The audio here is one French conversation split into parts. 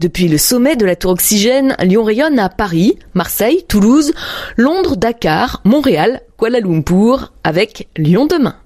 Depuis le sommet de la tour Oxygène, Lyon rayonne à Paris, Marseille, Toulouse, Londres, Dakar, Montréal,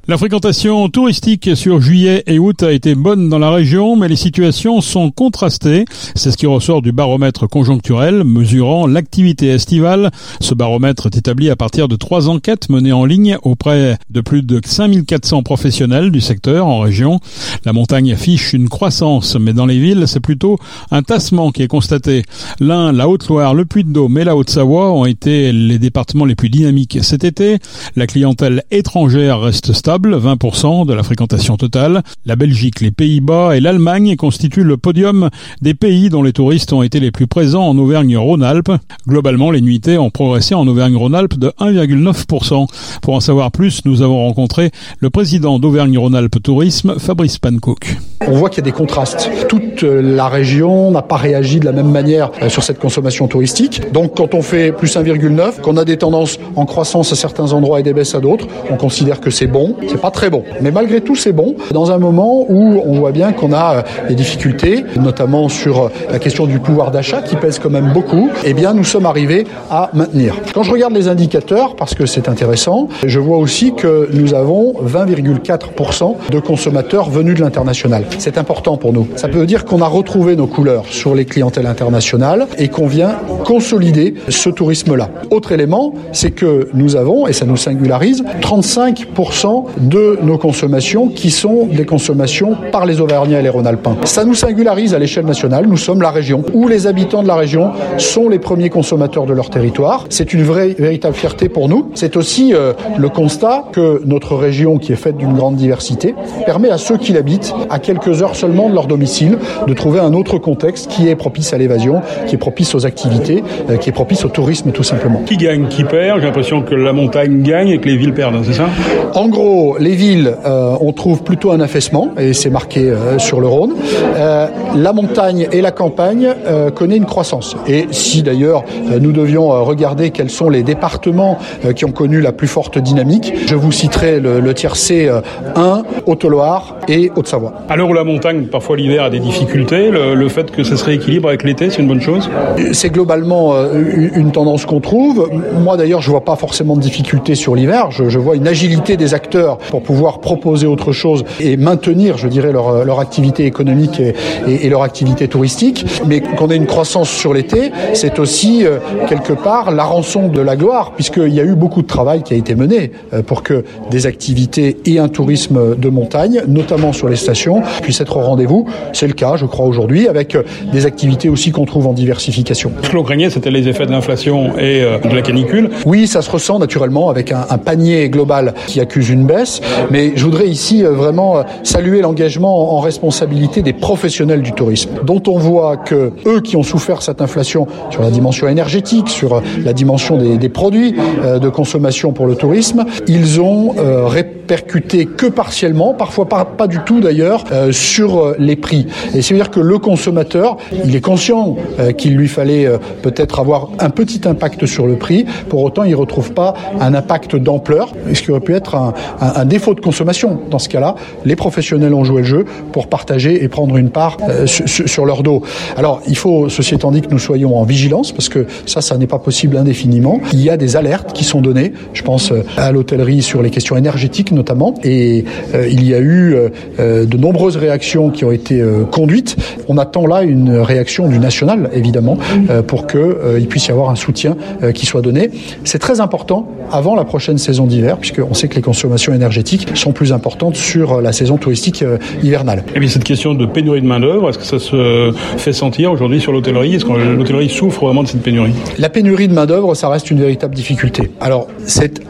La fréquentation touristique sur juillet et août a été bonne dans la région, mais les situations sont contrastées. C'est ce qui ressort du baromètre conjoncturel mesurant l'activité estivale. Ce baromètre est établi à partir de trois enquêtes menées en ligne auprès de plus de 5400 professionnels du secteur en région. La montagne affiche une croissance, mais dans les villes, c'est plutôt un tassement qui est constaté. L'Ain, la Haute-Loire, le Puy-de-Dôme et la Haute-Savoie ont été les départements les plus dynamiques cet été. La clientèle étrangère reste stable, 20% de la fréquentation totale. La Belgique, les Pays-Bas et l'Allemagne constituent le podium des pays dont les touristes ont été les plus présents en Auvergne-Rhône-Alpes. Globalement, les nuitées ont progressé en Auvergne-Rhône-Alpes de 1,9%. Pour en savoir plus, nous avons rencontré le président d'Auvergne-Rhône-Alpes Tourisme, Fabrice Pancook. On voit qu'il y a des contrastes. Toute la région n'a pas réagi de la même manière euh, sur cette consommation touristique. Donc quand on fait plus 1,9, qu'on a des tendances en croissance à certains endroits et des baisses à d'autres, on considère que c'est bon. C'est pas très bon. Mais malgré tout, c'est bon. Dans un moment où on voit bien qu'on a euh, des difficultés, notamment sur euh, la question du pouvoir d'achat qui pèse quand même beaucoup, eh bien nous sommes arrivés à maintenir. Quand je regarde les indicateurs, parce que c'est intéressant, je vois aussi que nous avons 20,4% de consommateurs venus de l'international. C'est important pour nous. Ça veut dire qu'on a retrouvé nos couleurs sur les clientèles internationales et qu'on vient consolider ce tourisme-là. Autre élément, c'est que nous avons, et ça nous singularise, 35% de nos consommations qui sont des consommations par les Auvergnats et les Rhône-Alpins. Ça nous singularise à l'échelle nationale. Nous sommes la région où les habitants de la région sont les premiers consommateurs de leur territoire. C'est une vraie, véritable fierté pour nous. C'est aussi euh, le constat que notre région, qui est faite d'une grande diversité, permet à ceux qui l'habitent, à quelques heures seulement de leur domicile, de trouver un autre contexte qui est propice à l'évasion, qui est propice aux activités, euh, qui est propice au tourisme tout simplement. Qui gagne, qui perd J'ai l'impression que la montagne gagne et que les villes perdent, c'est ça? En gros, les villes, euh, on trouve plutôt un affaissement, et c'est marqué euh, sur le Rhône. Euh, la montagne et la campagne connaît une croissance. Et si d'ailleurs nous devions regarder quels sont les départements qui ont connu la plus forte dynamique, je vous citerai le, le tiercé euh, 1, Haute-Loire et Haute-Savoie. À l'heure où la montagne, parfois l'hiver, a des difficultés, le, le fait que ça se rééquilibre avec l'été, c'est une bonne chose? C'est globalement une une tendance qu'on trouve. Moi d'ailleurs, je vois pas forcément de difficulté sur l'hiver. Je, je vois une agilité des acteurs pour pouvoir proposer autre chose et maintenir, je dirais, leur, leur activité économique et, et, et leur activité touristique. Mais qu'on ait une croissance sur l'été, c'est aussi euh, quelque part la rançon de la gloire, puisqu'il y a eu beaucoup de travail qui a été mené euh, pour que des activités et un tourisme de montagne, notamment sur les stations, puissent être au rendez-vous. C'est le cas, je crois, aujourd'hui, avec euh, des activités aussi qu'on trouve en diversification. Ce que l'on craignait, c'était les effets de l'inflation et de la canicule. Oui, ça se ressent naturellement avec un, panier global qui accuse une baisse, mais je voudrais ici euh, vraiment euh, saluer l'engagement en responsabilité des professionnels du tourisme, dont on voit que eux qui ont souffert cette inflation sur la dimension énergétique, sur euh, la dimension des, produits de consommation pour le tourisme, ils ont répercuté que partiellement, parfois pas, du tout d'ailleurs, sur les prix. Et c'est-à-dire que le consommateur, il est conscient qu'il lui fallait peut-être avoir un petit impact sur le prix, pour autant il ne retrouve pas un impact d'ampleur, ce qui aurait pu être un, un, un défaut de consommation. Dans ce cas-là, les professionnels ont joué le jeu pour partager et prendre une part euh, sur, leur dos. Alors il faut, ceci étant dit, que nous soyons en vigilance, parce que ça, ça n'est pas possible indéfiniment. Il y a des alertes qui sont données, je pense euh, à l'hôtellerie sur les questions énergétiques notamment, et euh, il y a eu de nombreuses réactions qui ont été conduites. On attend là une réaction du national, évidemment, pour qu'il puisse y avoir un soutien qui soit donné. C'est très important avant la prochaine saison d'hiver, puisqu'on sait que les consommations énergétiques sont plus importantes sur euh, la saison touristique euh, hivernale. Et puis cette question de pénurie de main-d'œuvre, est-ce que ça se fait sentir aujourd'hui sur l'hôtellerie? Est-ce que l'hôtellerie souffre vraiment de cette pénurie? La pénurie de main-d'œuvre, ça reste une véritable difficulté. Alors, c'est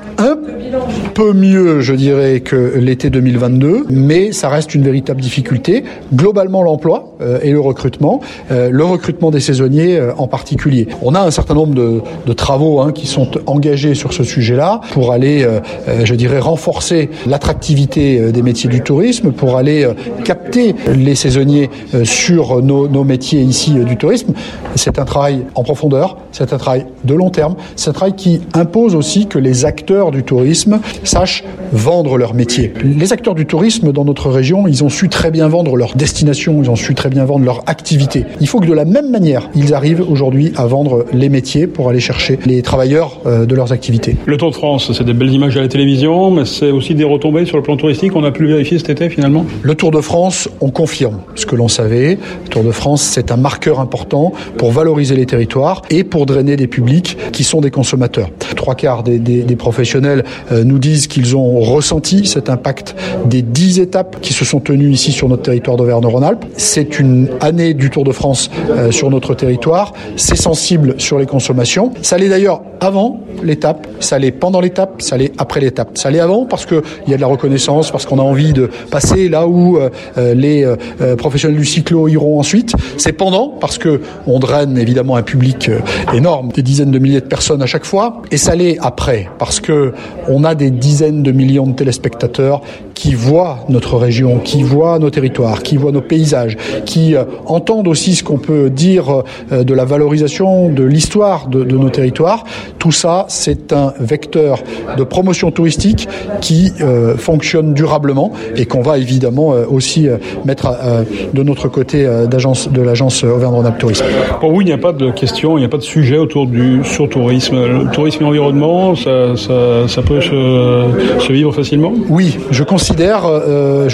peu mieux, je dirais, que l'été 2022, mais ça reste une véritable difficulté. Globalement, l'emploi euh, et le recrutement, euh, le recrutement des saisonniers euh, en particulier. On a un certain nombre de, de travaux hein, qui sont engagés sur ce sujet-là pour aller, je dirais, renforcer l'attractivité des métiers du tourisme, pour aller capter les saisonniers sur nos, nos métiers ici du tourisme. C'est un travail en profondeur, c'est un travail de long terme, c'est un travail qui impose aussi que les acteurs du tourisme sachent vendre leur métier. Les acteurs du tourisme dans notre région, ils ont su très bien vendre leur destination, ils ont su très bien vendre leur activité. Il faut que de la même manière, ils arrivent aujourd'hui à vendre les métiers pour aller chercher les travailleurs euh, de leurs activités. Le Tour de France, c'est des belles images à la télévision, mais c'est aussi des retombées sur le plan touristique. On a pu le vérifier cet été finalement. Le Tour de France, on confirme ce que l'on savait. Le Tour de France, c'est un marqueur important pour valoriser les territoires et pour drainer des publics qui sont des consommateurs. Trois quarts des, des, des professionnels euh, nous disent qu'ils ont ressenti cet impact des dix étapes qui se sont tenues ici sur notre territoire d'Auvergne-Rhône-Alpes. C'est une année du Tour de France euh, sur notre territoire. C'est sensible sur les consommations. Ça l'est d'ailleurs avant l'étape, ça l'est pendant l'étape, ça l'est après l'étape. Ça l'est avant parce qu'il y a de la reconnaissance, parce qu'on a envie de passer là où euh, euh les euh, professionnels du cyclo iront ensuite. C'est pendant parce que on draine évidemment un public euh, énorme, des dizaines de milliers de personnes à chaque fois. Et ça l'est après parce que on a des dizaines de millions de téléspectateurs qui voient notre région, qui voient nos territoires, qui voient nos paysages, qui euh, entendent aussi ce qu'on peut dire euh, de la valorisation de l'histoire de, nos territoires. Tout ça, c'est un vecteur de promotion touristique qui euh, fonctionne durablement et qu'on va évidemment aussi mettre de notre côté de l'agence Auvergne-Rhône-Alpes Tourisme. Pour vous, il n'y a pas de question, il n'y a pas de sujet autour du surtourisme. Le tourisme et l'environnement, ça, ça, ça, peut se, se, vivre facilement Oui, je considère, euh,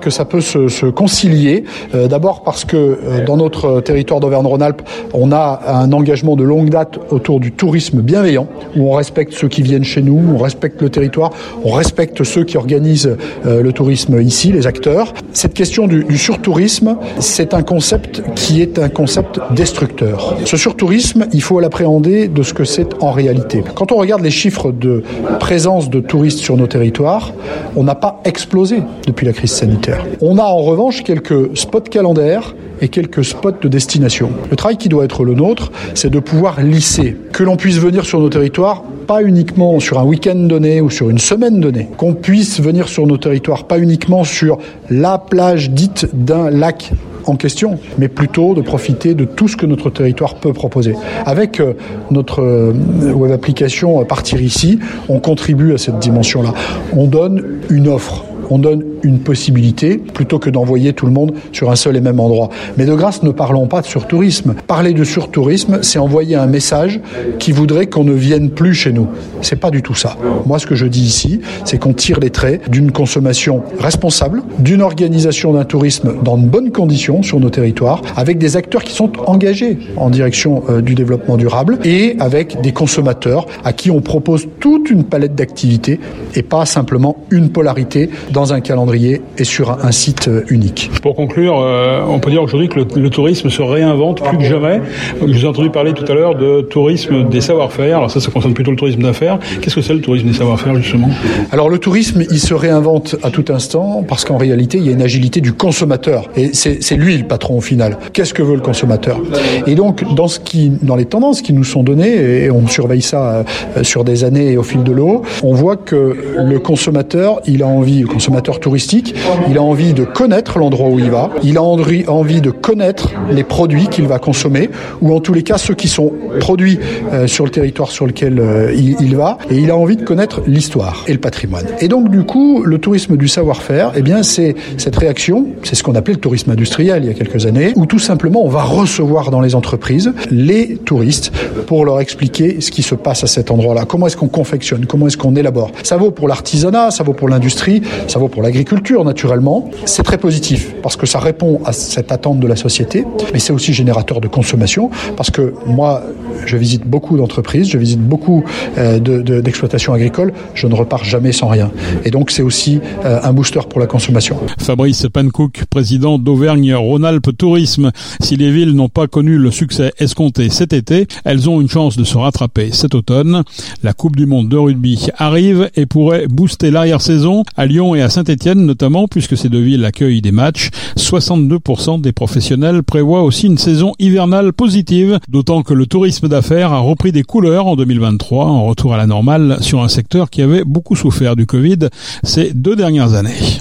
que ça peut se, concilier. Euh, D'abord parce que euh, dans notre territoire d'Auvergne-Rhône-Alpes, on a un engagement de longue date autour du tourisme bienveillant, où on respecte ceux qui viennent chez nous, on respecte le territoire, on respecte ceux qui organisent euh, le tourisme ici, les acteurs. Cette question du, surtourisme, c'est un concept qui est un concept destructeur. Ce surtourisme, il faut l'appréhender de ce que c'est en réalité. Quand on regarde les chiffres de présence de touristes sur nos territoires, on n'a pas explosé depuis la crise sanitaire. On a en revanche quelques spots calendaires et quelques spots de destination. Le travail qui doit être le nôtre, c'est de pouvoir lisser, que l'on puisse venir sur nos territoires pas uniquement sur un week-end donné ou sur une semaine donnée, qu'on puisse venir sur nos territoires pas uniquement sur la plage dite d'un lac en question, mais plutôt de profiter de tout ce que notre territoire peut proposer. Avec euh, notre euh, web application euh, Partir ici, on contribue à cette dimension-là. On donne une offre on donne une possibilité plutôt que d'envoyer tout le monde sur un seul et même endroit. Mais de grâce, ne parlons pas de surtourisme. Parler de surtourisme, c'est envoyer un message qui voudrait qu'on ne vienne plus chez nous. C'est pas du tout ça. Moi, ce que je dis ici, c'est qu'on tire les traits d'une consommation responsable, d'une organisation d'un tourisme dans de bonnes conditions sur nos territoires, avec des acteurs qui sont engagés en direction euh, du développement durable et avec des consommateurs à qui on propose toute une palette d'activités et pas simplement une polarité dans un calendrier et sur un site unique. Pour conclure, euh, on peut dire aujourd'hui que le, le, tourisme se réinvente plus que jamais. Je vous ai entendu parler tout à l'heure de tourisme des savoir-faire. Alors ça, ça concerne plutôt le tourisme d'affaires. Qu'est-ce que c'est le tourisme des savoir-faire justement? Alors le tourisme, il se réinvente à tout instant parce qu'en réalité, il y a une agilité du consommateur et c'est lui le patron au final. Qu'est-ce que veut le consommateur? Et donc dans ce qui, dans les tendances qui nous sont données et on surveille ça euh, sur des années et au fil de l'eau, on voit que le consommateur, il a envie, le consommateur touristique, il a envie de connaître l'endroit où il va, il a envie de connaître les produits qu'il va consommer, ou en tous les cas ceux qui sont produits euh, sur le territoire sur lequel euh, il, va, et il a envie de connaître l'histoire et le patrimoine. Et donc du coup, le tourisme du savoir-faire, eh bien c'est cette réaction, c'est ce qu'on appelait le tourisme industriel il y a quelques années, où tout simplement on va recevoir dans les entreprises les touristes pour leur expliquer ce qui se passe à cet endroit-là, comment est-ce qu'on confectionne, comment est-ce qu'on élabore? Ça vaut pour l'artisanat, ça vaut pour l'industrie, ça vaut pour l'agriculture naturellement. C'est très positif parce que ça répond à cette attente de la société, mais c'est aussi générateur de consommation parce que moi, je visite beaucoup d'entreprises, je visite beaucoup euh, d'exploitations de, de, agricoles, je ne repars jamais sans rien. Et donc c'est aussi euh, un booster pour la consommation. Fabrice Pancook, président d'Auvergne-Rhône-Alpes Tourisme. Si les villes n'ont pas connu le succès escompté cet été, elles ont une chance de se rattraper cet automne. La Coupe du Monde de rugby arrive et pourrait booster l'arrière-saison à Lyon et à Saint-Etienne notamment, puisque ces deux villes accueillent des matchs. 62% des professionnels prévoient aussi une saison hivernale positive, d'autant que le tourisme d'affaires a repris des couleurs en 2023, en retour à la normale sur un secteur qui avait beaucoup souffert du Covid ces deux dernières années.